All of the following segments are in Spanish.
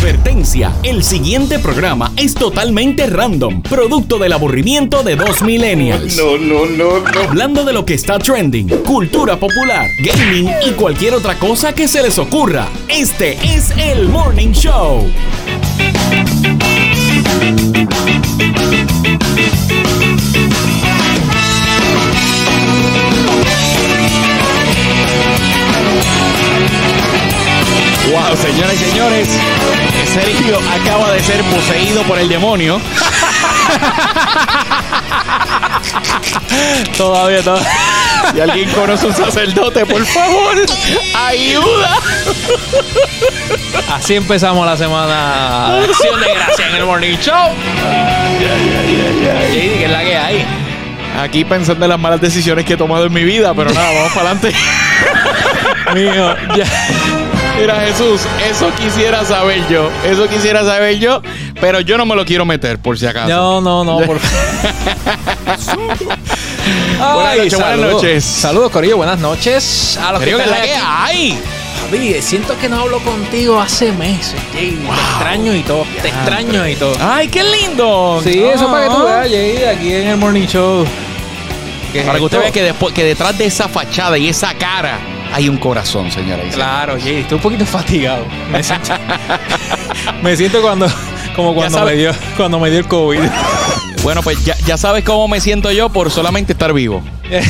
Advertencia, el siguiente programa es totalmente random, producto del aburrimiento de dos millennials. No, no, no, no. Hablando de lo que está trending, cultura popular, gaming y cualquier otra cosa que se les ocurra. Este es el Morning Show. Wow, señoras y señores, Sergio acaba de ser poseído por el demonio. todavía, todavía. Si alguien conoce un sacerdote, por favor, ayuda. Así empezamos la semana acción de gracia en el Morning Show. JD, ¿qué es la que hay? Aquí pensando en las malas decisiones que he tomado en mi vida, pero nada, vamos para adelante. Mío, ya. Mira, Jesús, eso quisiera saber yo. Eso quisiera saber yo, pero yo no me lo quiero meter, por si acaso. No, no, no, por Buenas noches, buenas noches. Saludos, Corillo, buenas noches. A los que Sergio, ¿qué es están la que hay? Javi, siento que no hablo contigo hace meses. Te extraño y todo. Te extraño y todo. ¡Ay, qué lindo! Sí, eso para que tú Ah. veas, JD, aquí en el Morning Show. ¿Qué es Para que usted vea que, después, que detrás de esa fachada y esa cara hay un corazón, señora. Isabel. Claro, JD, estoy un poquito fatigado. Me siento, me siento cuando, como cuando me, dio, cuando me dio el COVID. Bueno, pues ya, ya sabes cómo me siento yo por solamente estar vivo.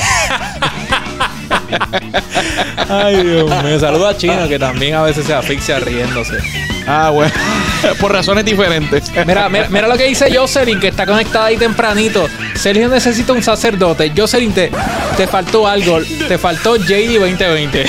Ay, Dios mío. Saludo a Chino, que también a veces se asfixia riéndose. Ah, bueno. por razones diferentes. Mira, mira, mira lo que dice Jocelyn, que está conectada ahí tempranito. Sergio necesita un sacerdote. Jocelyn, te, te faltó algo. Te faltó JD 2020.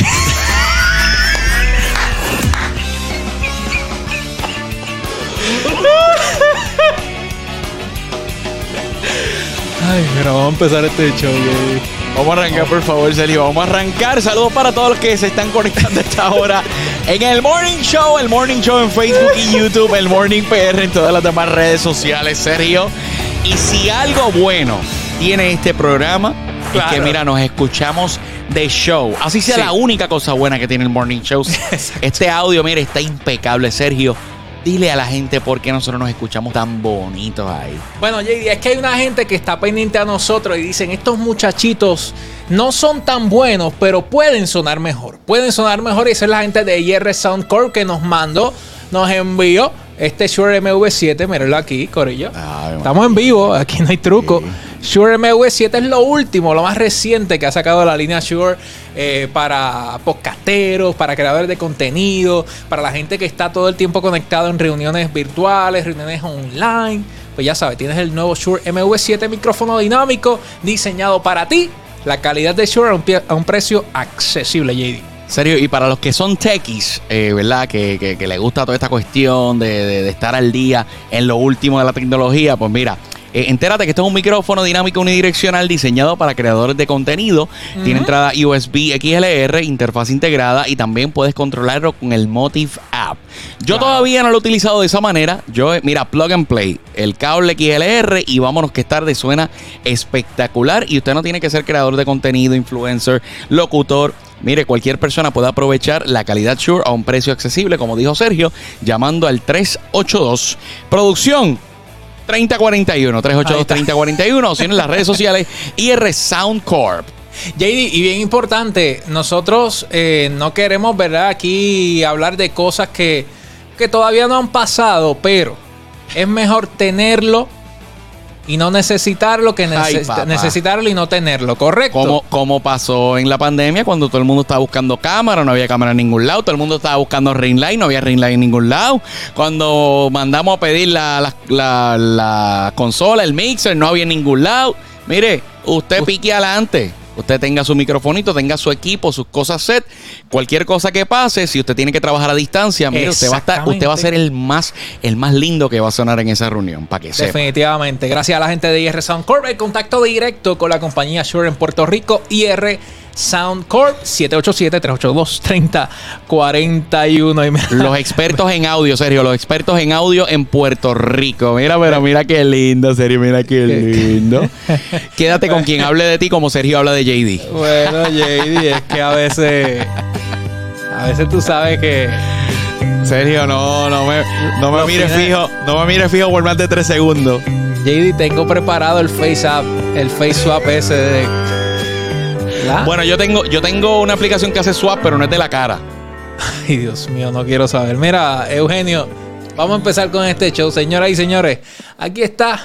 Ay, mira, vamos a empezar este show, JD. Vamos a arrancar, por favor, Sergio. Vamos a arrancar. Saludos para todos los que se están conectando a esta hora en el Morning Show, el Morning Show en Facebook y YouTube, el Morning PR en todas las demás redes sociales, Sergio. Y si algo bueno tiene este programa, es que, mira, nos escuchamos de show. Así sea Sí. la única cosa buena que tiene el Morning Show. este audio, mira, está impecable, Sergio. Dile a la gente por qué nosotros nos escuchamos tan bonitos ahí. Bueno, JD, es que hay una gente que está pendiente a nosotros y dicen, estos muchachitos no son tan buenos, pero pueden sonar mejor. Pueden sonar mejor y esa es la gente de IR Sound Corp que nos mandó, nos envió este Shure MV7, mírenlo aquí, Corillo. Ay, bueno. Estamos en vivo, aquí no hay truco. Shure MV7 es lo último, lo más reciente que ha sacado la línea Shure eh, para podcasteros, para creadores de contenido, para la gente que está todo el tiempo conectado en reuniones virtuales, reuniones online. Pues ya sabes, tienes el nuevo Shure MV7 micrófono dinámico diseñado para ti. La calidad de Shure a un, a un precio accesible, JD. Serio, y para los que son techies, eh, ¿verdad? Que, que, les gusta toda esta cuestión de, de- de estar al día en lo último de la tecnología, pues mira. Eh, entérate que esto es un micrófono dinámico unidireccional diseñado para creadores de contenido. Tiene entrada USB XLR, interfaz integrada y también puedes controlarlo con el Motive App. Yo todavía no lo he utilizado de esa manera. Yo, eh, mira, plug and play, el cable XLR y vámonos que tarde suena espectacular. Y usted no tiene que ser creador de contenido, influencer, locutor. Mire, cualquier persona puede aprovechar la calidad Shure a un precio accesible, como dijo Sergio, llamando al 382 Producción 3041, 382 3041, o si no en las redes sociales, IR Sound Corp. JD, y bien importante, nosotros eh, no queremos, ¿verdad? Aquí hablar de cosas que, que todavía no han pasado, pero es mejor tenerlo y no necesitarlo que Ay, neces- necesitarlo y no tenerlo, ¿correcto? Como, como pasó en la pandemia cuando todo el mundo estaba buscando cámara, no había cámara en ningún lado, todo el mundo estaba buscando ring light, no había ring light en ningún lado. Cuando mandamos a pedir la, la- la- la consola, el mixer, no había en ningún lado. Mire, usted pique adelante. Usted tenga su microfonito, tenga su equipo, sus cosas set. Cualquier cosa que pase, si usted tiene que trabajar a distancia, mire, usted va a estar, usted va a ser el más, el más lindo que va a sonar en esa reunión, para que sepa. Definitivamente. Gracias a la gente de IR Sound Corp. El contacto directo con la compañía Shure en Puerto Rico. IR Sound Corp 787-382-3041. Y me- Los expertos en audio, Sergio, los expertos en audio en Puerto Rico. Mira, pero mira qué lindo, Sergio, mira qué lindo. Quédate con quien hable de ti como Sergio habla de JD. Bueno, JD, es que a veces. A veces tú sabes que. Sergio, no, no me, no me Los mire finales- fijo, no me mire fijo por más de tres segundos. JD, tengo preparado el face up, el face swap ese de. ¿Verdad? Bueno, yo tengo, yo tengo una aplicación que hace swap, pero no es de la cara. Ay, Dios mío, no quiero saber. Mira, Eugenio, vamos a empezar con este show, señoras y señores. Aquí está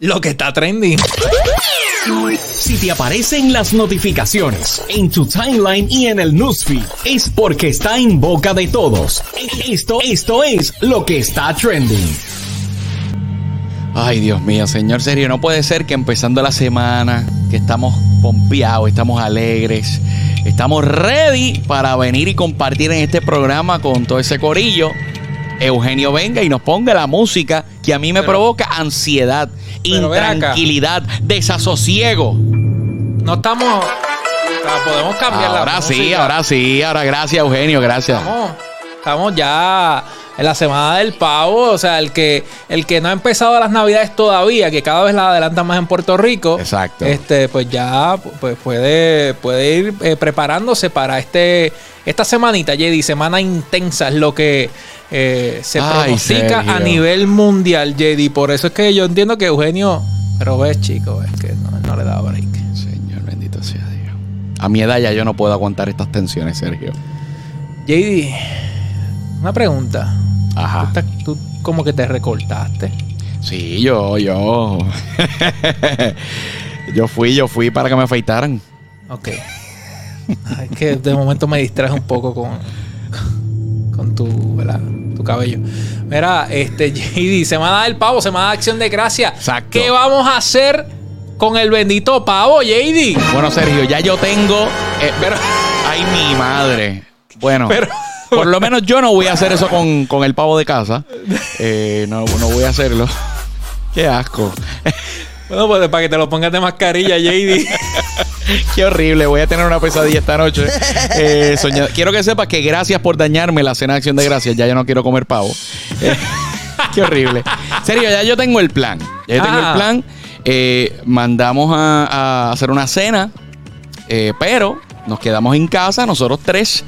lo que está trending. Si te aparecen las notificaciones en tu timeline y en el newsfeed, es porque está en boca de todos. Esto, esto es lo que está trending. Ay, Dios mío, señor Sergio, no puede ser que empezando la semana, que estamos pompeados, estamos alegres, estamos ready para venir y compartir en este programa con todo ese corillo. Eugenio venga y nos ponga la música que a mí me Pero- provoca ansiedad, intranquilidad, desasosiego. No estamos. ah, Podemos cambiar la Ahora sí, música. ahora sí, ahora gracias Eugenio, gracias. Estamos, estamos ya en la semana del pavo. O sea, el que, el que no ha empezado las navidades todavía, que cada vez la adelantan más en Puerto Rico. Exacto. Este, pues ya pues puede, puede ir eh, preparándose para este esta semanita, JD, semana intensa es lo que eh, se Ay, pronostica Sergio. a nivel mundial, JD. Por eso es que yo entiendo que Eugenio. Pero ves, chico, es que no, no le da break. Señor, bendito sea Dios. A mi edad ya yo no puedo aguantar estas tensiones, Sergio. JD, una pregunta. Ajá. Tú, tú como que te recortaste. Sí, yo, yo. yo fui, yo fui para que me afeitaran. Ok. Ay, Es que de momento me distraes un poco con, con tu, ¿verdad? tu cabello. Mira, este JD, semana del pavo, semana de acción de gracia. Exacto. ¿Qué vamos a hacer con el bendito pavo, JD? Bueno, Sergio, ya yo tengo. eh, pero, ay, mi madre. Bueno, Pero- por lo menos yo no voy a hacer eso con, con el pavo de casa. Eh, no, no voy a hacerlo. Qué asco. Bueno, pues para que te lo pongas de mascarilla, JD. Qué horrible. Voy a tener una pesadilla esta noche. Eh, soñando. Quiero que sepas que gracias por dañarme la cena de acción de gracias. Ya yo no quiero comer pavo. Eh, qué horrible. Serio, ya yo tengo el plan. Ya yo tengo Ah. el plan. Eh, mandamos a, a hacer una cena. pero nos quedamos en casa, nosotros tres.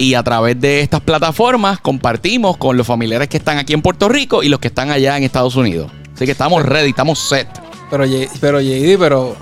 Y a través de estas plataformas compartimos con los familiares que están aquí en Puerto Rico y los que están allá en Estados Unidos. Así que estamos ready, estamos set. Pero, pero JD, pero.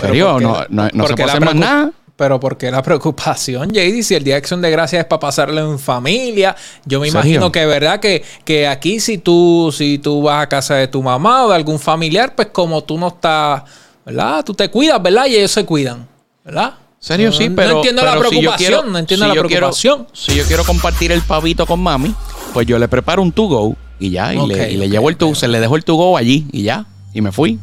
Serio, ¿por qué no, no, no se puede hacer más nada. Pero ¿por qué la preocupación, JD? Si el Día de Acción de Gracias es para pasarlo en familia. Yo me imagino que, ¿verdad? Que, que aquí si tú, si tú vas a casa de tu mamá o de algún familiar, pues como tú no estás, ¿verdad? Tú te cuidas, ¿verdad? Y ellos se cuidan, ¿verdad? Serio, No- sí, no pero. entiendo la pero si preocupación, quiero- no entiendo si la yo quiero- preocupación. si yo quiero compartir el pavito con mami, pues yo le preparo un to go y ya, y, le, y le llevo el to, se le dejo el to go allí y ya, y me fui.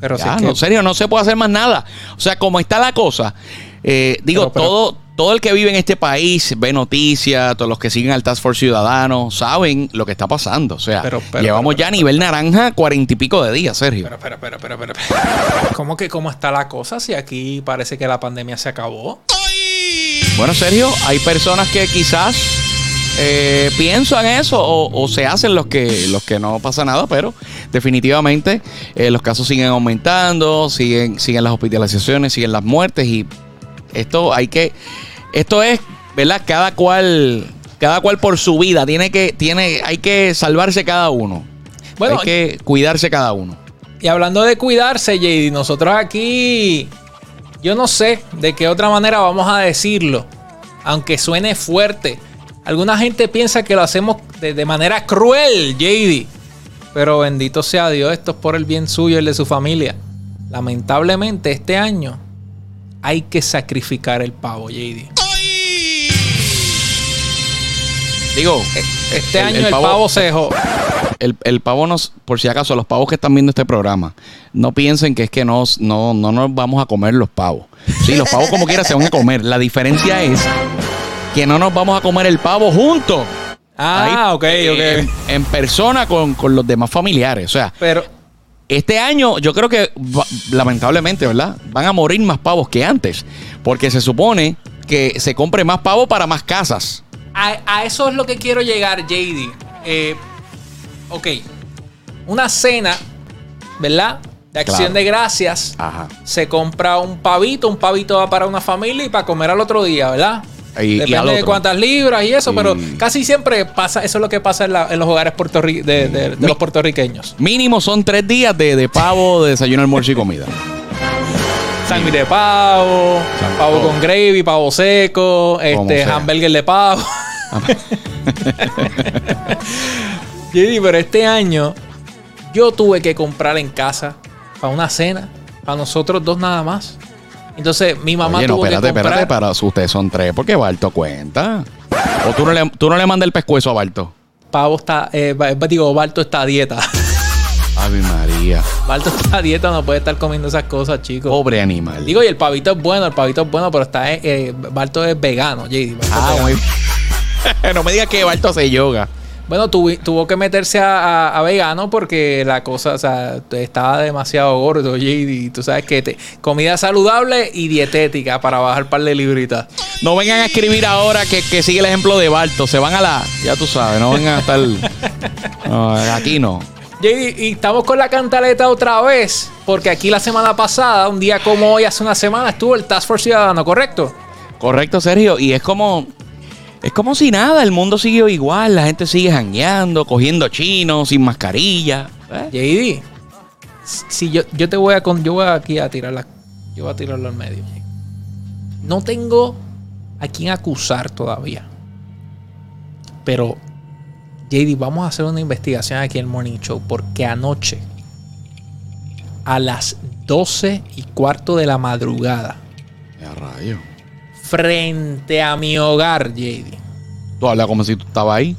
Pero si Ya, es que- no, en serio, no se puede hacer más nada. O sea, como está la cosa, eh, digo, Pero, pero- todo, todo el que vive en este país ve noticias, todos los que siguen al Task Force Ciudadano, saben lo que está pasando. O sea, Pero, pero, llevamos pero, ya a nivel naranja cuarenta y pico de días, Sergio. Espera, espera, espera, espera, espera. ¿Cómo que cómo está la cosa si aquí parece que la pandemia se acabó? Bueno, Sergio, hay personas que quizás eh, piensan eso o, o se hacen los que, los que no pasa nada, pero definitivamente eh, los casos siguen aumentando, siguen, siguen las hospitalizaciones, siguen las muertes y esto hay que, esto es, ¿verdad? Cada cual, cada cual por su vida, tiene que, tiene, hay que salvarse cada uno. Bueno, hay que cuidarse cada uno. Y hablando de cuidarse, JD, nosotros aquí, yo no sé de qué otra manera vamos a decirlo, aunque suene fuerte. Alguna gente piensa que lo hacemos de, de manera cruel, JD. Pero bendito sea Dios, esto es por el bien suyo y el de su familia. Lamentablemente, este año hay que sacrificar el pavo, JD. Digo, Este El- año el el, pavo- pavo, se dejó. el, el pavo nos, por si acaso, los pavos que están viendo este programa, no piensen que es que nos, no, no nos vamos a comer los pavos. Sí, los pavos como quiera se van a comer. La diferencia es que no nos vamos a comer el pavo juntos. Ah, Ahí, ok, eh, En, ok. en persona con, con los demás familiares. O sea, Pero, este año yo creo que lamentablemente, ¿verdad? Van a morir más pavos que antes. Porque se supone que se compre más pavo para más casas. A, a eso es lo que quiero llegar, JD. Eh, ok. Una cena, ¿verdad? De acción Claro. de gracias. Ajá. Se compra un pavito, un pavito va para una familia y para comer al otro día, ¿verdad? Y- y al Depende de cuántas libras y eso, pero casi siempre pasa, eso es lo que pasa en, la- en los hogares puertorri- de, de- de Mi- los puertorriqueños. Mínimo son tres días de, de pavo, de desayuno, almuerzo y comida. Sándwich de pavo, pavo todo. con gravy, pavo seco, este hamburger de pavo. Pero este año yo tuve que comprar en casa para una cena, para nosotros dos nada más. Entonces mi mamá Oye, no, tuvo espérate, que comprar. espérate, para ustedes son tres, porque Barto cuenta. O tú no le, tú no le mandas el pescuezo a Barto. Pavo está, eh, digo, Balto está a dieta. Ave María. Balto está a dieta, no puede estar comiendo esas cosas, chicos. Pobre animal. Digo, y el pavito es bueno, el pavito es bueno, pero está, eh, eh, Balto es vegano, JD. Es ah, vegano. muy No me digas que Barto hace yoga. Bueno, tuvi- tuvo que meterse a, a- a vegano porque la cosa, o sea, estaba demasiado gordo, JD. y Tú sabes que te- comida saludable y dietética para bajar par de libritas. No vengan a escribir ahora que, que sigue el ejemplo de Barto. Se van a la. Ya tú sabes, no vengan a estar. No, aquí no. JD, y estamos con la cantaleta otra vez, porque aquí la semana pasada, un día como hoy, hace una semana, estuvo el Task Force Ciudadano, ¿correcto? Correcto, Sergio. Y es como. Es como si nada, el mundo siguió igual, la gente sigue jangueando, cogiendo chinos, sin mascarilla. ¿eh? JD, si yo, yo te voy a con, yo voy aquí a tirarla, yo voy a tirarlo al medio. No tengo a quién acusar todavía. Pero, JD, vamos a hacer una investigación aquí en el Morning Show. Porque anoche, a las 12 y cuarto de la madrugada, Ya, rayo. Frente a mi hogar, JD. Tú hablas como si tú estabas ahí.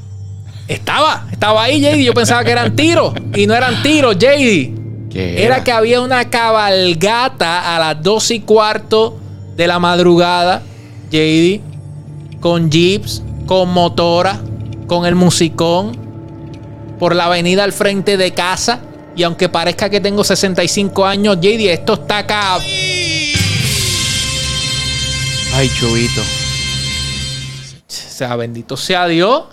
Estaba, estaba ahí, JD. Yo pensaba que eran tiros. Y no eran tiros, JD. ¿Qué Era que había una cabalgata a las 12 y cuarto de la madrugada, JD, con jeeps, con motora, con el musicón, por la avenida al frente de casa. Y aunque parezca que tengo 65 años, JD, esto está acá. Ay, chubito. O sea, bendito sea Dios.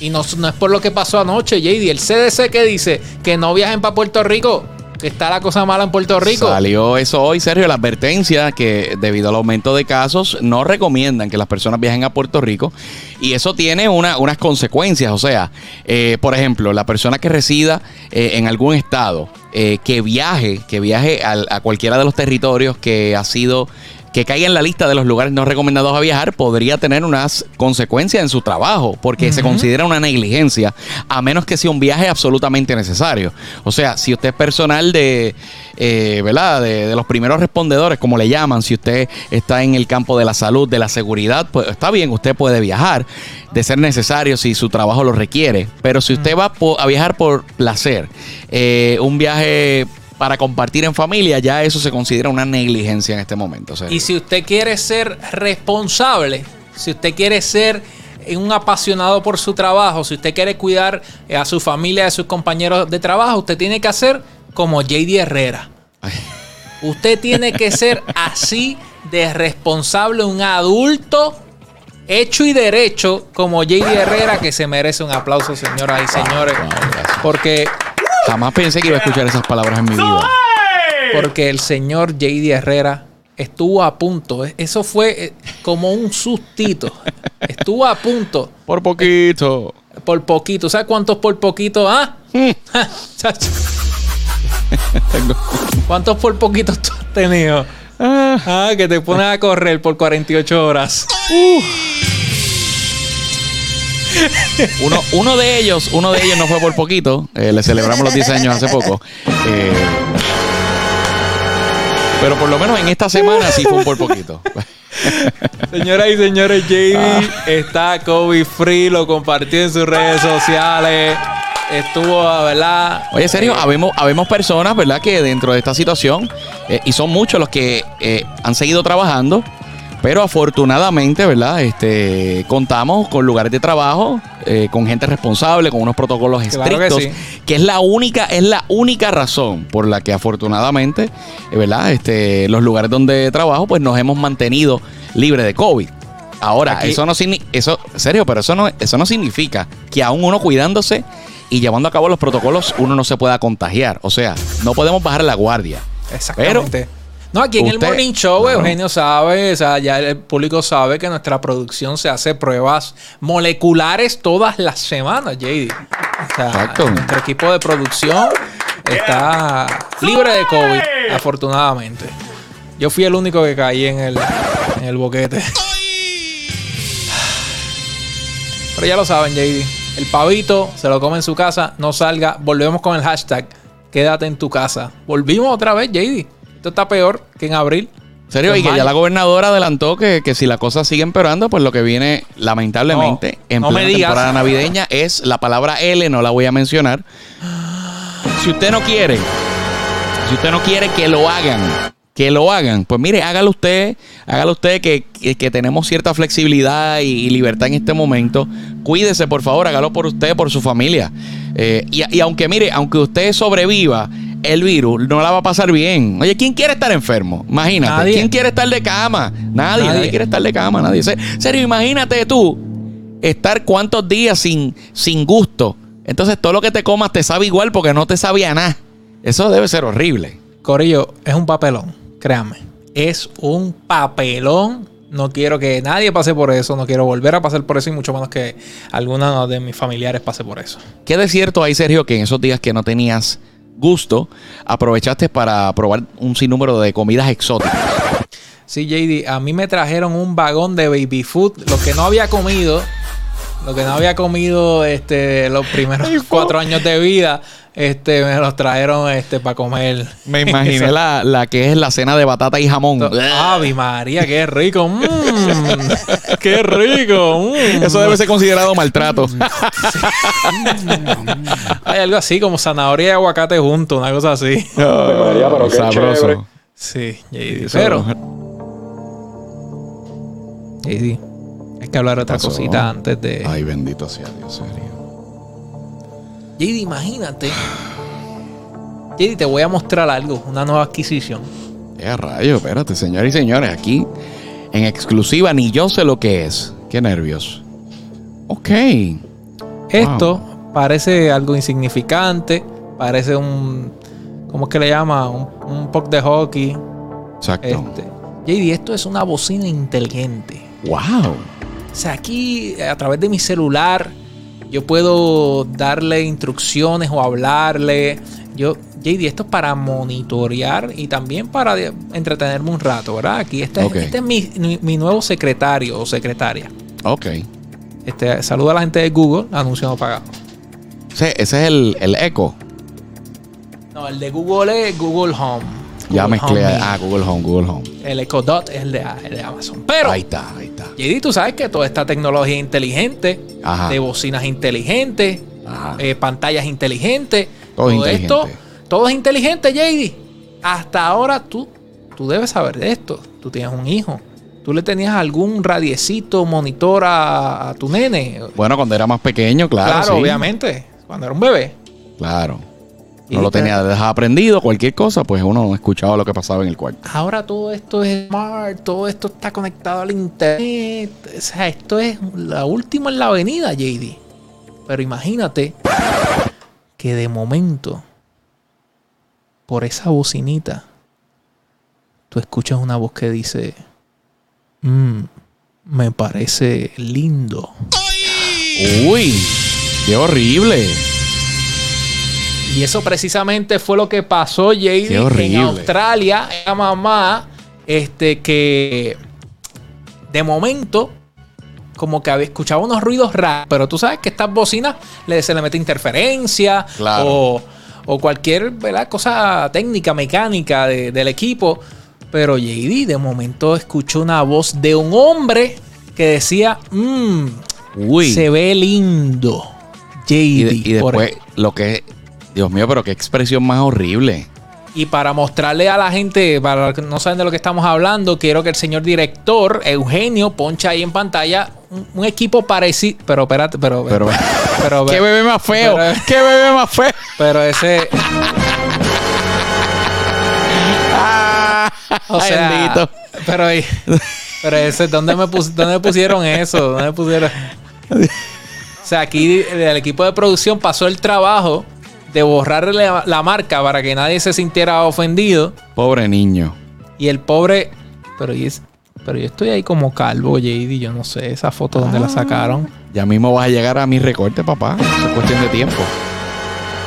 Y no, no es por lo que pasó anoche, JD. El CDC que dice que no viajen para Puerto Rico, que está la cosa mala en Puerto Rico. Salió eso hoy, Sergio, la advertencia que debido al aumento de casos no recomiendan que las personas viajen a Puerto Rico y eso tiene una- unas consecuencias. O sea, eh, por ejemplo, la persona que resida eh, en algún estado, eh, que viaje, que viaje al- a cualquiera de los territorios que ha sido que caiga en la lista de los lugares no recomendados a viajar podría tener unas consecuencias en su trabajo, porque se considera una negligencia, a menos que sea un viaje absolutamente necesario. O sea, si usted es personal de, eh, ¿verdad? De, de los primeros respondedores, como le llaman, si usted está en el campo de la salud, de la seguridad, pues está bien, usted puede viajar, de ser necesario si su trabajo lo requiere. Pero si usted va a viajar por placer, eh, un viaje para compartir en familia, ya eso se considera una negligencia en este momento. o sea. Y si usted quiere ser responsable, si usted quiere ser un apasionado por su trabajo, si usted quiere cuidar eh, a su familia, a sus compañeros de trabajo, usted tiene que hacer como JD Herrera. Ay. Usted tiene que ser así de responsable, un adulto hecho y derecho como JD Herrera, que se merece un aplauso, señoras y señores. Porque, Jamás pensé que iba a escuchar esas palabras en mi vida. porque el señor JD Herrera estuvo a punto. eh, Eso fue eh, como un sustito. Estuvo a punto. Por poquito. Por poquito. ¿Sabes cuántos por poquito? ¿Ah? Tengo- ¿Cuántos por poquito tú has tenido? Ah, Ah, que te pones a correr por 48 horas. Uno, uno de ellos, uno de ellos no fue por poquito. eh, le celebramos los 10 años hace poco. Eh, pero por lo menos en esta semana sí fue un por poquito. Señoras y señores, JD está COVID free, lo compartió en sus redes sociales. Estuvo, ¿verdad? Oye, serio, habemos, habemos personas, ¿verdad? Que dentro de esta situación, eh, y son muchos los que eh, han seguido trabajando, pero afortunadamente, ¿verdad? Este, contamos con lugares de trabajo, eh, con gente responsable, con unos protocolos Claro que estrictos, sí. que es la única, es la única razón por la que afortunadamente, eh, ¿verdad? Este, los lugares donde trabajo, pues nos hemos mantenido libres de COVID. Ahora, Aquí- eso no significa, eso, serio, pero eso no, eso no significa que aún uno cuidándose y llevando a cabo los protocolos, uno no se pueda contagiar. O sea, no podemos bajar la guardia. Exactamente. No, aquí en el Morning Show, claro. Eugenio sabe, o sea, ya el público sabe que nuestra producción se hace pruebas moleculares todas las semanas, JD. O sea, Exacto. nuestro equipo de producción está libre de COVID, afortunadamente. Yo fui el único que caí en el, en el boquete. Pero ya lo saben, JD. El pavito se lo come en su casa, no salga. Volvemos con el hashtag. Quédate en tu casa. Volvimos otra vez, JD. Esto está peor que en abril. ¿En serio? Y que ya la gobernadora adelantó que, que si la cosa sigue empeorando, pues lo que viene, lamentablemente, No, en no plena me digas. temporada navideña es la palabra L, no la voy a mencionar. Si usted no quiere, si usted no quiere que lo hagan, que lo hagan, pues mire, hágalo usted, hágalo usted que, que- que tenemos cierta flexibilidad y, y libertad en este momento. Cuídese, por favor, hágalo por usted, por su familia. Eh, y, y aunque mire, aunque usted sobreviva el virus, no la va a pasar bien. Oye, ¿quién quiere estar enfermo? Imagínate. Nadie. ¿Quién quiere estar de cama? Nadie, nadie, Nadie. quiere estar de cama, nadie. Se- Serio, imagínate tú estar cuántos días sin, sin gusto. Entonces todo lo que te comas te sabe igual porque no te sabía nada. Eso debe ser horrible. Corillo, es un papelón, créanme. Es un papelón. No quiero que nadie pase por eso. No quiero volver a pasar por eso y mucho menos que alguno de mis familiares pase por eso. ¿Qué de cierto hay, Sergio, que en esos días que no tenías gusto, aprovechaste para probar un sinnúmero de comidas exóticas? Sí, JD, a mí me trajeron un vagón de baby food. Lo que no había comido, lo que no había comido este, los primeros cuatro años de vida, este, me los trajeron este, para comer. Me imaginé la, la que es la cena de batata y jamón. Ave María, qué rico. Mm, qué rico. mm. Eso debe ser considerado maltrato. Hay algo así como zanahoria y aguacate juntos, una cosa así. María, pero qué Sabroso. chévere. Sí, Pero, JD, hay que hablar otra pasó? cosita antes de. Ay, bendito sea Dios, serio. JD, imagínate. JD, te voy a mostrar algo, una nueva adquisición. ¡Qué rayo! Espérate, señores y señores. Aquí, en exclusiva, ni yo sé lo que es. Qué nervios. Ok. Esto parece algo insignificante, parece un. ¿Cómo es que le llama? Un, un puck de hockey. Exacto. Este. JD, esto es una bocina inteligente. ¡Wow! Sea, aquí a través de mi celular yo puedo darle instrucciones o hablarle. Yo, JD, esto es para monitorear y también para entretenerme un rato, ¿verdad? Aquí este, es- este es mi, mi- mi nuevo secretario o secretaria. Ok. Este, saluda a la gente de Google, anuncio no pagado. Ese, ese es el, el eco. No, el de Google es Google Home. Ya Google mezclé. Home Ah, Google Home, Google Home. El Echo Dot es el de, el de Amazon. Pero, ahí está, ahí está. JD, tú sabes que toda esta tecnología inteligente, Ajá. de bocinas inteligentes, eh, pantallas inteligentes. Todo Todo, inteligente. esto, todo es inteligente, JD. Hasta ahora tú, tú debes saber de esto. Tú tienes un hijo. Tú le tenías algún radiecito, monitor a, a tu nene. Bueno, cuando era más pequeño, claro. Claro, sí. obviamente. Cuando era un bebé. Claro. No lo te- tenía dejado aprendido, cualquier cosa, pues uno escuchaba lo que pasaba en el cuarto. Ahora todo esto es smart, todo esto está conectado al internet. O sea, esto es la última en la avenida, JD. Pero imagínate que de momento, por esa bocinita, tú escuchas una voz que dice, "Mm, me parece lindo. Uy, qué horrible. Y eso precisamente fue lo que pasó, horrible. en Australia. La mamá, este, que de momento, como que había escuchado unos ruidos raros. Pero tú sabes que estas bocinas le, se le mete interferencia Claro. o, o cualquier ¿verdad? cosa técnica, mecánica de- del equipo. Pero JD de momento escuchó una voz de un hombre que decía, "Mm, Uy. se ve lindo. JD. y, de- y por después, lo que. Dios mío, pero qué expresión más horrible. Y para mostrarle a la gente, para que no saben de lo que estamos hablando, quiero que el señor director, Eugenio, poncha ahí en pantalla un, un equipo parecido. Pero espérate, pero. Pero, pero, qué bebé más feo. pero- qué bebé más feo. pero ese. Ah, O sea, bendito. Pero, pero ese, ¿dónde me, pus- dónde me pusieron eso? ¿Dónde me pusieron? O sea, aquí el equipo de producción pasó el trabajo de borrarle la, la marca para que nadie se sintiera ofendido. Pobre niño. Y el pobre. Pero, y es- pero yo estoy ahí como calvo, JD. Yo no sé esa foto donde la sacaron. Ya mismo vas a llegar a mi recorte, papá. Es cuestión de tiempo.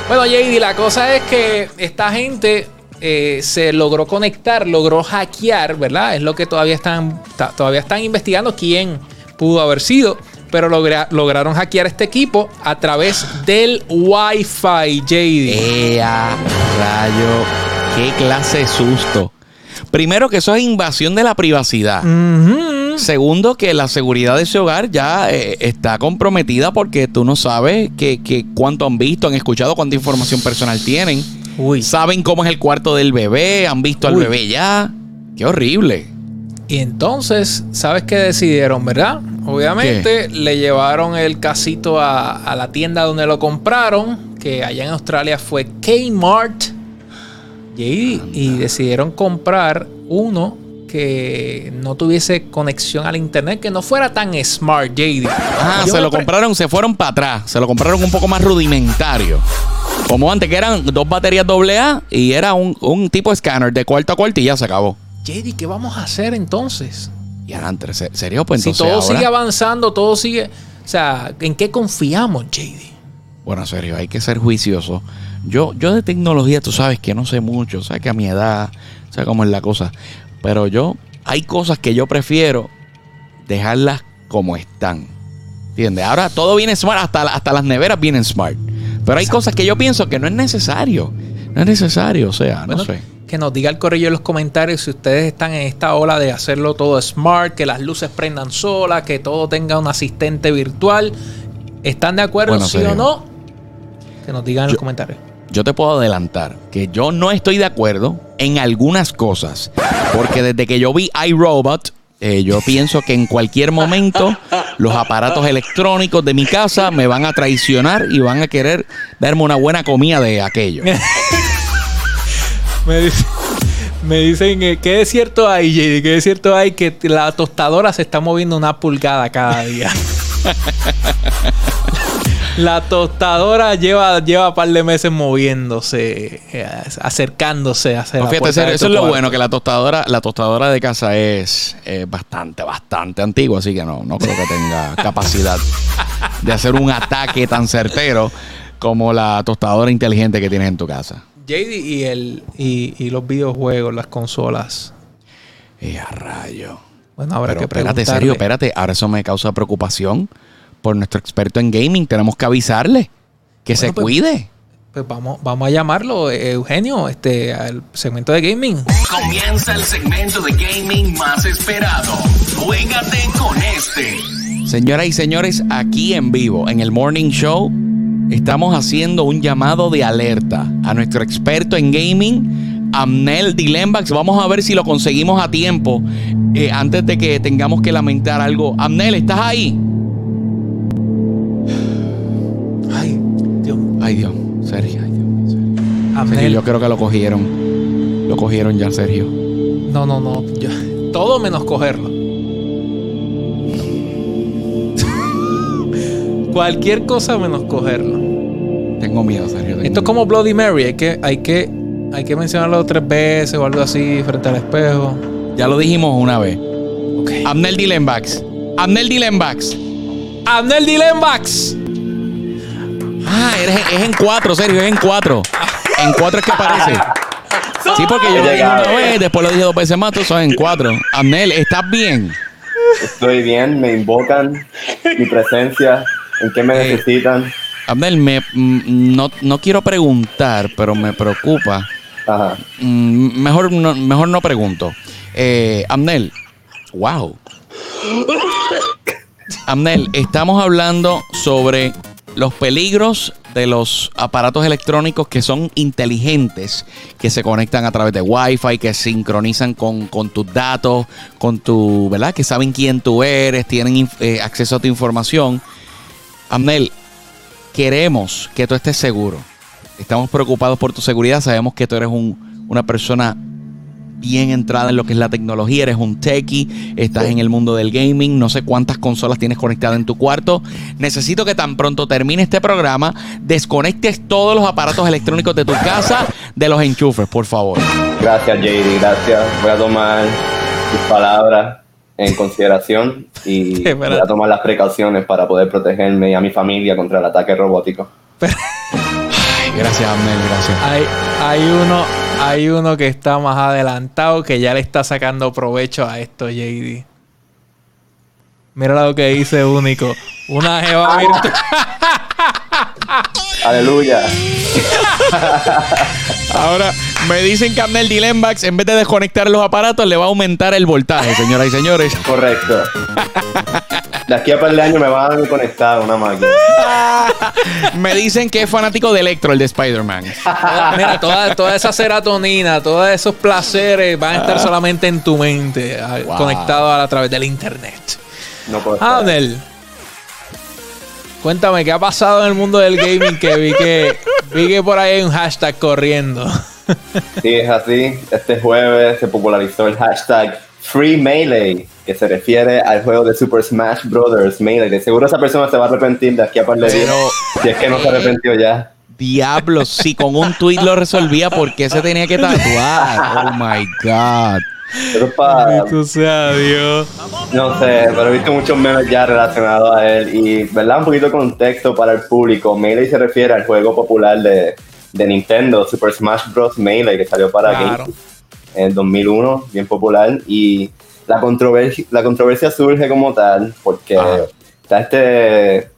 Bueno, JD, la cosa es que esta gente eh, se logró conectar, logró hackear, ¿verdad? Es lo que todavía están, todavía están investigando quién pudo haber sido. Pero logra- lograron hackear este equipo a través del Wi-Fi, JD. ¡Ea, rayo! ¡Qué clase de susto! Primero que eso es invasión de la privacidad. Segundo, que la seguridad de ese hogar ya eh, está comprometida porque tú no sabes que, que cuánto han visto, han escuchado, cuánta información personal tienen. Uy. Saben cómo es el cuarto del bebé, han visto al bebé ya. ¡Qué horrible! Y entonces, ¿sabes qué decidieron, verdad? Obviamente le llevaron el casito a, a la tienda donde lo compraron, que allá en Australia fue Kmart. Y, y decidieron comprar uno que no tuviese conexión al internet, que no fuera tan smart, JD. Ah, Yo se lo compraron, se fueron para atrás. Se lo compraron un poco más rudimentario. Como antes, que eran dos baterías AA y era un, un tipo escáner de cuarto a cuarto y ya se acabó. JD, ¿qué vamos a hacer entonces? Y ¿se- ¿serio? Pues si todo ahora- sigue avanzando, todo sigue... O sea, ¿en qué confiamos, JD? Bueno, serio, hay que ser juicioso. Yo, yo de tecnología, tú sabes que no sé mucho, sabes que a mi edad, sabes cómo es la cosa. Pero yo, hay cosas que yo prefiero dejarlas como están. ¿Entiendes? Ahora todo viene smart, hasta, hasta las neveras vienen smart. Pero hay cosas que yo pienso que no es necesario. No es necesario, o sea, no Bueno, sé. Que nos diga el correo en los comentarios si ustedes están en esta ola de hacerlo todo smart, que las luces prendan solas, que todo tenga un asistente virtual. ¿Están de acuerdo, Bueno, sí serio. o no? Que nos digan en Yo- los comentarios. yo te puedo adelantar que yo no estoy de acuerdo en algunas cosas. Porque desde que yo vi iRobot, eh, yo pienso que en cualquier momento los aparatos electrónicos de mi casa me van a traicionar y van a querer darme una buena comida de aquello. Me, dice- me dicen que es cierto hay, JD, que es cierto hay que la tostadora se está moviendo una pulgada cada día. La tostadora lleva, lleva un par de meses moviéndose, eh, acercándose hacia No, la fíjate, serio, eso es lo bueno, que la tostadora, la tostadora de casa es eh, bastante, bastante antigua, así que no, no creo que tenga capacidad de hacer un ataque tan certero como la tostadora inteligente que tienes en tu casa. JD y, el, y, y los videojuegos, las consolas. Y a rayo. Bueno, habrá Pero que espérate, serio, espérate. Ahora eso me causa preocupación por nuestro experto en gaming. Tenemos que avisarle que se pues- cuide. Pues vamos, vamos a llamarlo, Eugenio, este, al segmento de gaming. Comienza el segmento de gaming más esperado. Juégate con este. Señoras y señores, aquí en vivo, en el Morning Show, estamos haciendo un llamado de alerta a nuestro experto en gaming, Amnel Dilembax. Vamos a ver si lo conseguimos a tiempo eh, antes de que tengamos que lamentar algo. Amnel, ¿estás ahí? Ay, Dios. Ay, Dios. Sergio, ay, Dios Sergio. Amnel. Sergio, yo creo que lo cogieron. Lo cogieron ya, Sergio. No, no, no. yo- todo menos cogerlo. Cualquier cosa menos cogerlo. Tengo miedo, Sergio. tengo Esto es como Bloody Mary. Hay que, hay que, hay que mencionarlo tres veces o algo así frente al espejo. Ya lo dijimos una vez. Ok. Amnel Dilembax. Amnel Dilembax. Amnel Dilembax. Ah, eres- es en cuatro, Sergio, es en cuatro. En cuatro es que aparece. Sí, porque yo lo dije una vez, después lo dije dos veces más, tú son en cuatro. Amnel, ¿estás bien? Estoy bien, me invocan mi presencia, en qué me Hey. necesitan. Abdel, me, mm, no, no quiero preguntar, pero me preocupa. Ajá. Mm, mejor, no, mejor no pregunto. Eh, Amnel, wow. Amnel, estamos hablando sobre los peligros de los aparatos electrónicos que son inteligentes, que se conectan a través de Wi-Fi, que sincronizan con, con tus datos, con tu, ¿verdad? Que saben quién tú eres, tienen eh, acceso a tu información. Amnel, queremos que tú estés seguro. Estamos preocupados por tu seguridad. Sabemos que tú eres un- una persona bien entrada en lo que es la tecnología, eres un techie, estás en el mundo del gaming, no sé cuántas consolas tienes conectadas en tu cuarto. Necesito que tan pronto termine este programa, desconectes todos los aparatos electrónicos de tu casa de los enchufes, por favor. Gracias, JD, gracias. Voy a tomar tus palabras en consideración y voy a tomar las precauciones para poder protegerme y a mi familia contra el ataque robótico. Ay, gracias, Abner, gracias. Hay, hay uno, hay uno que está más adelantado que ya le está sacando provecho a esto, JD. Mira lo que dice único. Una jeva virtual. Aleluya. Ahora, me dicen que Abner Dilembax, en vez de desconectar los aparatos, le va a aumentar el voltaje, señoras y señores. Correcto. De aquí a par de años me van a conectar a una máquina. Me dicen que es fanático de Electro, el de Spider-Man. Mira, toda, toda esa serotonina, todos esos placeres van a estar solamente en tu mente, Wow. conectados a, través del internet. No puedo esperar. Cuéntame, ¿qué ha pasado en el mundo del gaming que vi que vi que por ahí hay un hashtag corriendo? Sí, es así. Este jueves se popularizó el hashtag Free Melee, que se refiere al juego de Super Smash Bros. Melee. De seguro esa persona se va a arrepentir de aquí a par de días. Pero- Si es que no se arrepintió ya. Diablos, si con un tweet lo resolvía, ¿por qué se tenía que tatuar? Oh my God. Pero es para, sea Dios. no sé, pero he visto muchos memes ya relacionados a él. Y, ¿verdad? Un poquito de contexto para el público. Melee se refiere al juego popular de, de Nintendo, Super Smash Bros. Melee, que salió para Claro. GameCube en 2001, bien popular. Y la controversia, la controversia surge como tal porque Ajá. está este,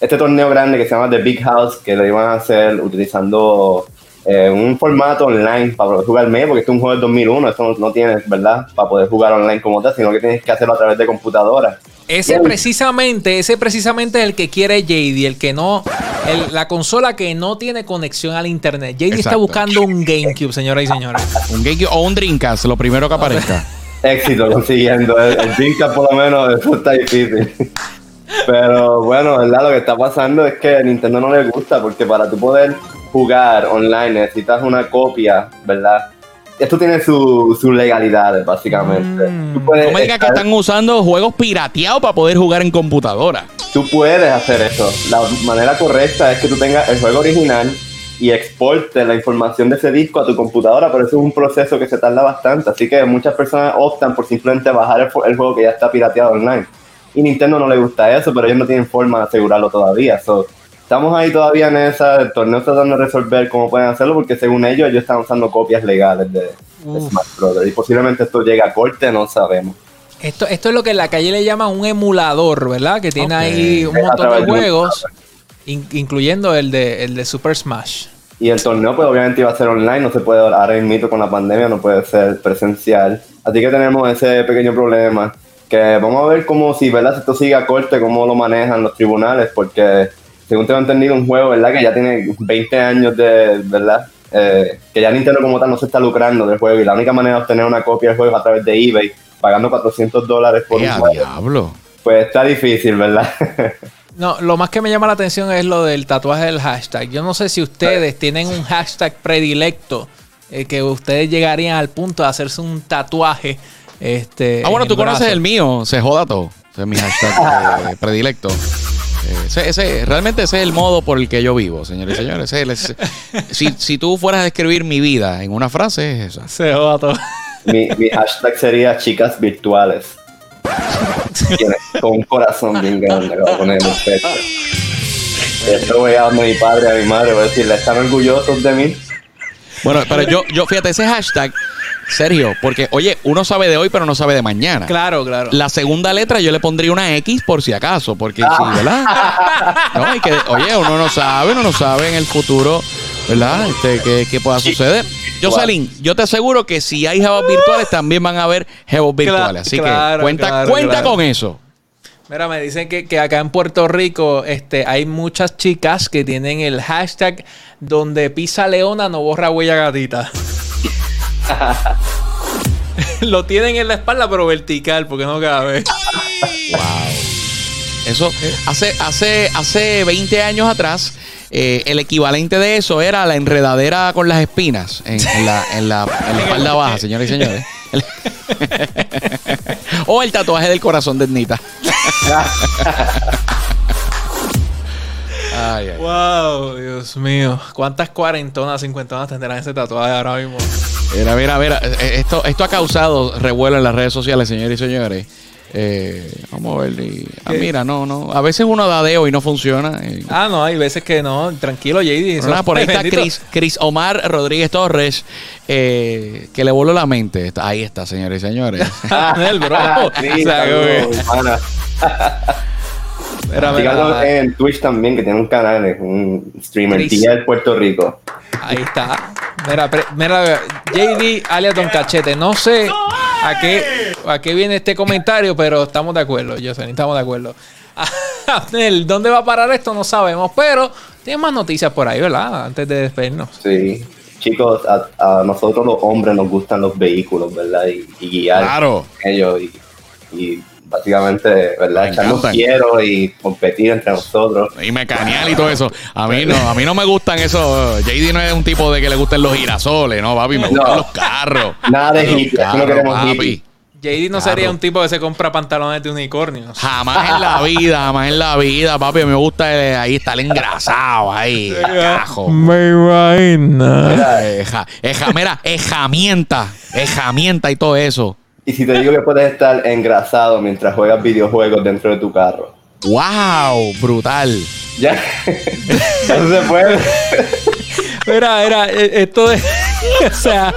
este torneo grande que se llama The Big House, que lo iban a hacer utilizando eh, un formato online para poder jugar medio, porque es un juego del 2001, esto no, no tienes, ¿verdad? Para poder jugar online como tal, sino que tienes que hacerlo a través de computadora. Ese Bien. precisamente, ese precisamente es el que quiere JD, el que no, el- la consola que no tiene conexión al internet. JD está Exacto. buscando un GameCube, señoras y señores. Un GameCube o un Dreamcast, lo primero que aparezca. éxito consiguiendo. El, el Dreamcast por lo menos eso está difícil. Pero bueno, ¿verdad? Lo que está pasando es que a Nintendo no le gusta porque para tú poder jugar online necesitas una copia, ¿verdad? Esto tiene sus su legalidades, básicamente. Mm. Tú, puedes No me digas que están usando juegos pirateados para poder jugar en computadora. tú puedes hacer eso. La manera correcta es que tú tengas el juego original y exportes la información de ese disco a tu computadora, pero eso es un proceso que se tarda bastante, así que muchas personas optan por simplemente bajar el, el juego que ya está pirateado online. Y Nintendo no le gusta eso, pero ellos no tienen forma de asegurarlo todavía. So, estamos ahí todavía en esa, el torneo está tratando de resolver cómo pueden hacerlo, porque según ellos, ellos están usando copias legales de, de. Smash Brothers. Y posiblemente esto llegue a corte, no sabemos. Esto, esto es lo que en la calle le llaman un emulador, ¿verdad? Que tiene ahí un montón de juegos, in- incluyendo el de, el de Super Smash. Y el torneo, pues obviamente iba a ser online, no se puede ahora mismo con la pandemia, no puede ser presencial. Así que tenemos ese pequeño problema. Que vamos a ver cómo, si, ¿verdad? si esto sigue a corte, cómo lo manejan los tribunales, porque según tengo entendido, un juego, ¿verdad? Que ya tiene 20 años de, ¿verdad? Eh, que ya Nintendo como tal no se está lucrando del juego y la única manera de obtener una copia del juego es a través de eBay, pagando 400 dólares por ¡Qué un juego. diablo! Pues está difícil, ¿verdad? No, lo más que me llama la atención es lo del tatuaje del hashtag. Yo no sé si ustedes tienen un hashtag predilecto eh, que ustedes llegarían al punto de hacerse un tatuaje. Este, Ah, bueno, en tú el conoces el mío, se joda todo. Ese es mi hashtag eh, predilecto. Ese, ese- realmente ese es el modo por el que yo vivo, señores y señores. Ese es el- si, si tú fueras a describir mi vida en una frase, es esa. Se joda todo. mi, mi hashtag sería chicas virtuales. Con un corazón bien grande que voy a poner en el pecho. Esto voy a darme a mi padre y a mi madre, voy a decirle, ¿están orgullosos de mí? Bueno, pero yo, yo, fíjate, ese hashtag, Sergio, porque, oye, uno sabe de hoy, pero no sabe de mañana. Claro, claro. La segunda letra yo le pondría una X por si acaso, porque sí, ¿verdad? No, y que, oye, uno no sabe, uno no sabe en el futuro, ¿verdad? Este, qué, qué pueda suceder. Jocelyn, yo te aseguro que si hay jevos virtuales, también van a haber jevos virtuales. Así claro, que cuenta, claro, cuenta claro. con eso. Mira, me dicen que, que acá en Puerto Rico este, hay muchas chicas que tienen el hashtag donde pisa leona no borra huella gatita. Lo tienen en la espalda pero vertical porque no cabe. Eso, hace, hace, hace 20 años atrás, eh, el equivalente de eso era la enredadera con las espinas en, en la, en, la, en la espalda baja, señores y señores. o el tatuaje del corazón de Nita. Ay, ay. Wow, Dios mío. ¿Cuántas cuarentonas, cincuentonas tendrán ese tatuaje ahora mismo? Mira, mira, mira. eh, Esto, esto ha causado revuelo en las redes sociales, señores y señores. Eh, vamos a ver. y- ah, mira, no, no. A veces uno da deo y no funciona. eh. Ah, no, hay veces que no. Tranquilo, JD. Nada, por ahí está. Chris, Chris Omar Rodríguez Torres, eh, que le voló la mente. Está- Ahí está, señores y señores. El bro. O sea, Síganlo en Twitch también, que tiene un canal, es un streamer. Tía del Puerto Rico. Ahí está. Mira, mira, JD alias Don Cachete. No sé a qué, a qué viene este comentario, pero estamos de acuerdo, Jocelyn, estamos de acuerdo. ¿dónde va a parar esto? No sabemos, pero tiene más noticias por ahí, ¿verdad? Antes de despedirnos. Sí. Chicos, a, a nosotros los hombres nos gustan los vehículos, ¿verdad? Y, y guiar Claro. ellos y, y básicamente, ¿verdad? Echarnos quiero y competir entre nosotros. Y mecaneal y todo eso. A mí no, a mí no me gustan esos. JD no es un tipo de que le gusten los girasoles, no, papi. Me gustan No. los carros. Nada de hippie, no queremos papi. hippie. JD no Claro. sería un tipo que se compra pantalones de unicornios. Jamás en la vida, jamás en la vida, papi. Me gusta eh, ahí estar engrasado ahí. Carajo. Me imagino. Mira, Eja, eja, mira, ejamienta, ejamienta y todo eso. Y si te digo que puedes estar engrasado mientras juegas videojuegos dentro de tu carro. ¡Wow! Brutal. Ya. Eso se puede. Mira, mira, eh, esto de. o sea.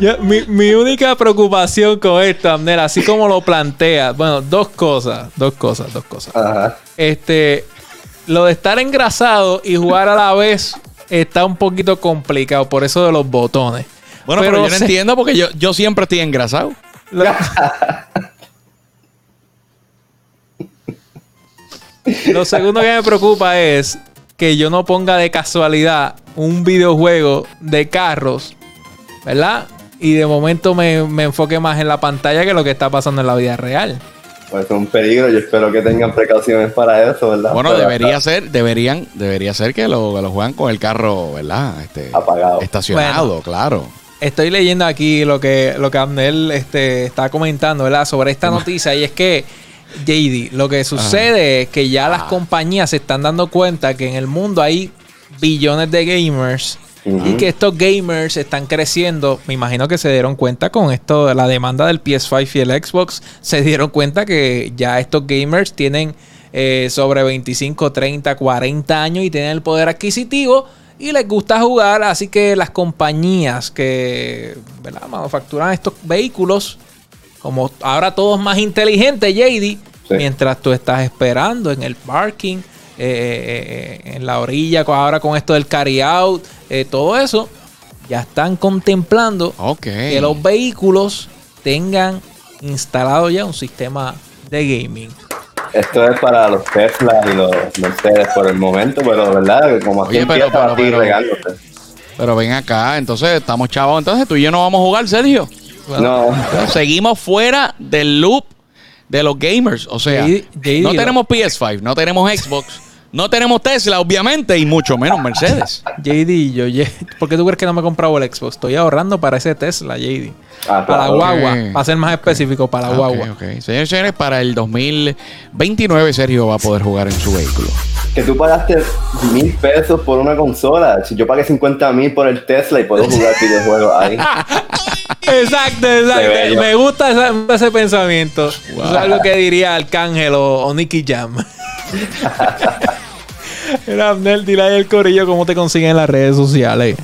yo- mi, mi única preocupación con esto, Abner, así como lo plantea, bueno, dos cosas, dos cosas, dos cosas. Ajá. Este, lo de estar engrasado y jugar a la vez está un poquito complicado, por eso de los botones. Bueno, pero, yo no se- entiendo porque yo, yo siempre estoy engrasado. Lo, lo segundo que me preocupa es que yo no ponga de casualidad un videojuego de carros, ¿verdad? Y de momento me, me enfoque más en la pantalla que lo que está pasando en la vida real. Pues es un peligro. Yo espero que tengan precauciones para eso, ¿verdad? Bueno, Pero debería ser, deberían, debería ser que lo, que lo juegan con el carro, ¿verdad? Este, Apagado. Estacionado, claro. Estoy leyendo aquí lo que, lo que Abnel este, está comentando, ¿verdad? Sobre esta noticia. Y es que, JD, lo que sucede es que ya las compañías se están dando cuenta que en el mundo hay billones de gamers. Y que estos gamers están creciendo. Me imagino que se dieron cuenta con esto de la demanda del PS5 y el Xbox. Se dieron cuenta que ya estos gamers tienen eh, sobre 25, 30, 40 años y tienen el poder adquisitivo y les gusta jugar. Así que las compañías que ¿verdad? manufacturan estos vehículos, como ahora todos más inteligentes, JD, mientras tú estás esperando en el parking, eh, eh, en la orilla, ahora con esto del carry out, eh, todo eso, ya están contemplando que los vehículos tengan instalado ya un sistema de gaming. Esto es para los Tesla y los Mercedes por el momento, pero verdad, como así Oye, pero- así pero- regándote. Pero ven acá, entonces estamos chavos. Entonces tú y yo no vamos a jugar, Sergio. No, Seguimos fuera del loop de los gamers. O sea, no tenemos PS5, no tenemos Xbox, no tenemos Tesla, obviamente, y mucho menos Mercedes. JD, yo, ¿por qué tú crees que no me he comprado el Xbox? Estoy ahorrando para ese Tesla, JD. Ah, para la guagua, para ser más específico, para la guagua. ok, ok. Señores y señores, para el 2029 Sergio va a poder jugar en su vehículo. que tú pagaste mil pesos por una consola. Si yo pagué 50 mil por el Tesla y puedo jugar videojuegos ahí. Exacto, exacto. Me gusta ese pensamiento. Wow. Eso es algo que diría Arcángel o, o Nicky Jam. Era Abnel, dile ahí el corillo cómo te consiguen en las redes sociales.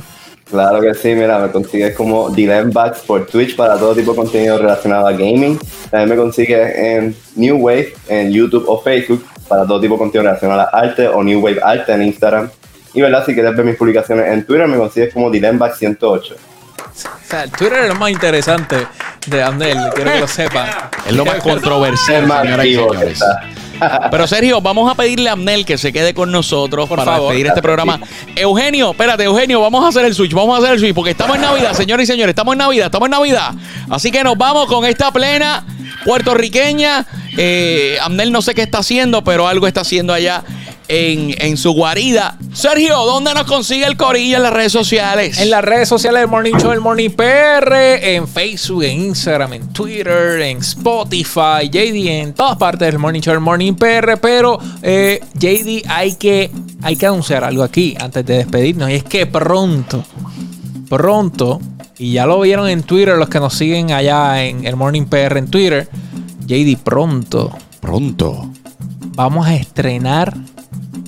Claro que sí, mira, me consigues como Dilembax por Twitch para todo tipo de contenido relacionado a gaming. También me consigues en New Wave en YouTube o Facebook para todo tipo de contenido relacionado a arte o New Wave Arte en Instagram. Y verdad, si quieres ver mis publicaciones en Twitter, me consigues como Dilembax108. O sea, el Twitter es lo más interesante de Abnel, quiero que lo sepan. Es lo más controversial, señoras y señores. Pero Sergio, vamos a pedirle a Abnel que se quede con nosotros Por para favor. despedir este programa. Eugenio, espérate, Eugenio, vamos a hacer el switch, vamos a hacer el switch, porque estamos en Navidad, señores y señores, estamos en Navidad, estamos en Navidad. Así que nos vamos con esta plena puertorriqueña Eh, Amnel no sé qué está haciendo, pero algo está haciendo allá en, en su guarida. Sergio, ¿dónde nos consigue el corillo en las redes sociales? En las redes sociales del Morning Show, el Morning PR, en Facebook, en Instagram, en Twitter, en Spotify, JD, en todas partes del Morning Show, el Morning PR. Pero, eh, JD, hay que, hay que anunciar algo aquí antes de despedirnos. Y es que pronto, pronto, y ya lo vieron en Twitter los que nos siguen allá en el Morning PR en Twitter, JD, pronto Pronto. vamos a estrenar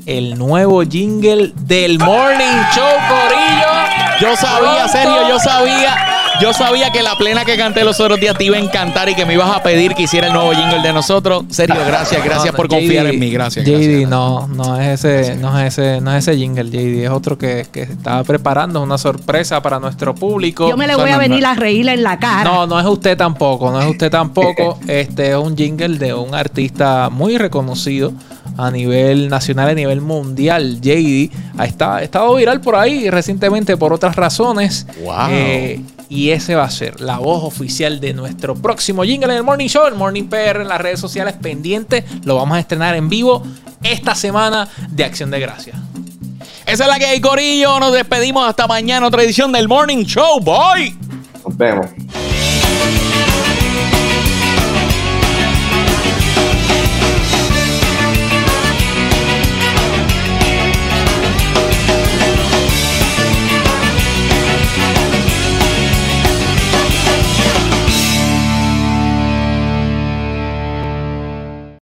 el nuevo jingle del Morning Show, Corillo. Yo sabía, Pronto. Sergio, yo sabía. Yo sabía que la plena que canté los otros días te iba a encantar y que me ibas a pedir que hiciera el nuevo jingle de nosotros. Sergio, gracias, gracias No, por confiar en mí. Gracias. JD, gracias. no, no es ese, no es ese, no es ese jingle, JD, es otro que, que estaba preparando una sorpresa para nuestro público. Yo me le voy a venir a reír en la cara. No, no es usted tampoco, no es usted tampoco. Este es un jingle de un artista muy reconocido a nivel nacional, a nivel mundial. JD ha estado, ha estado viral por ahí recientemente por otras razones. Wow. Eh, y ese va a ser la voz oficial de nuestro próximo jingle en el Morning Show, el Morning PR en las redes sociales pendientes. Lo vamos a estrenar en vivo esta semana de Acción de Gracias. Esa es la que hay, Corillo. Nos despedimos hasta mañana. Otra edición del Morning Show. Boy. Nos vemos.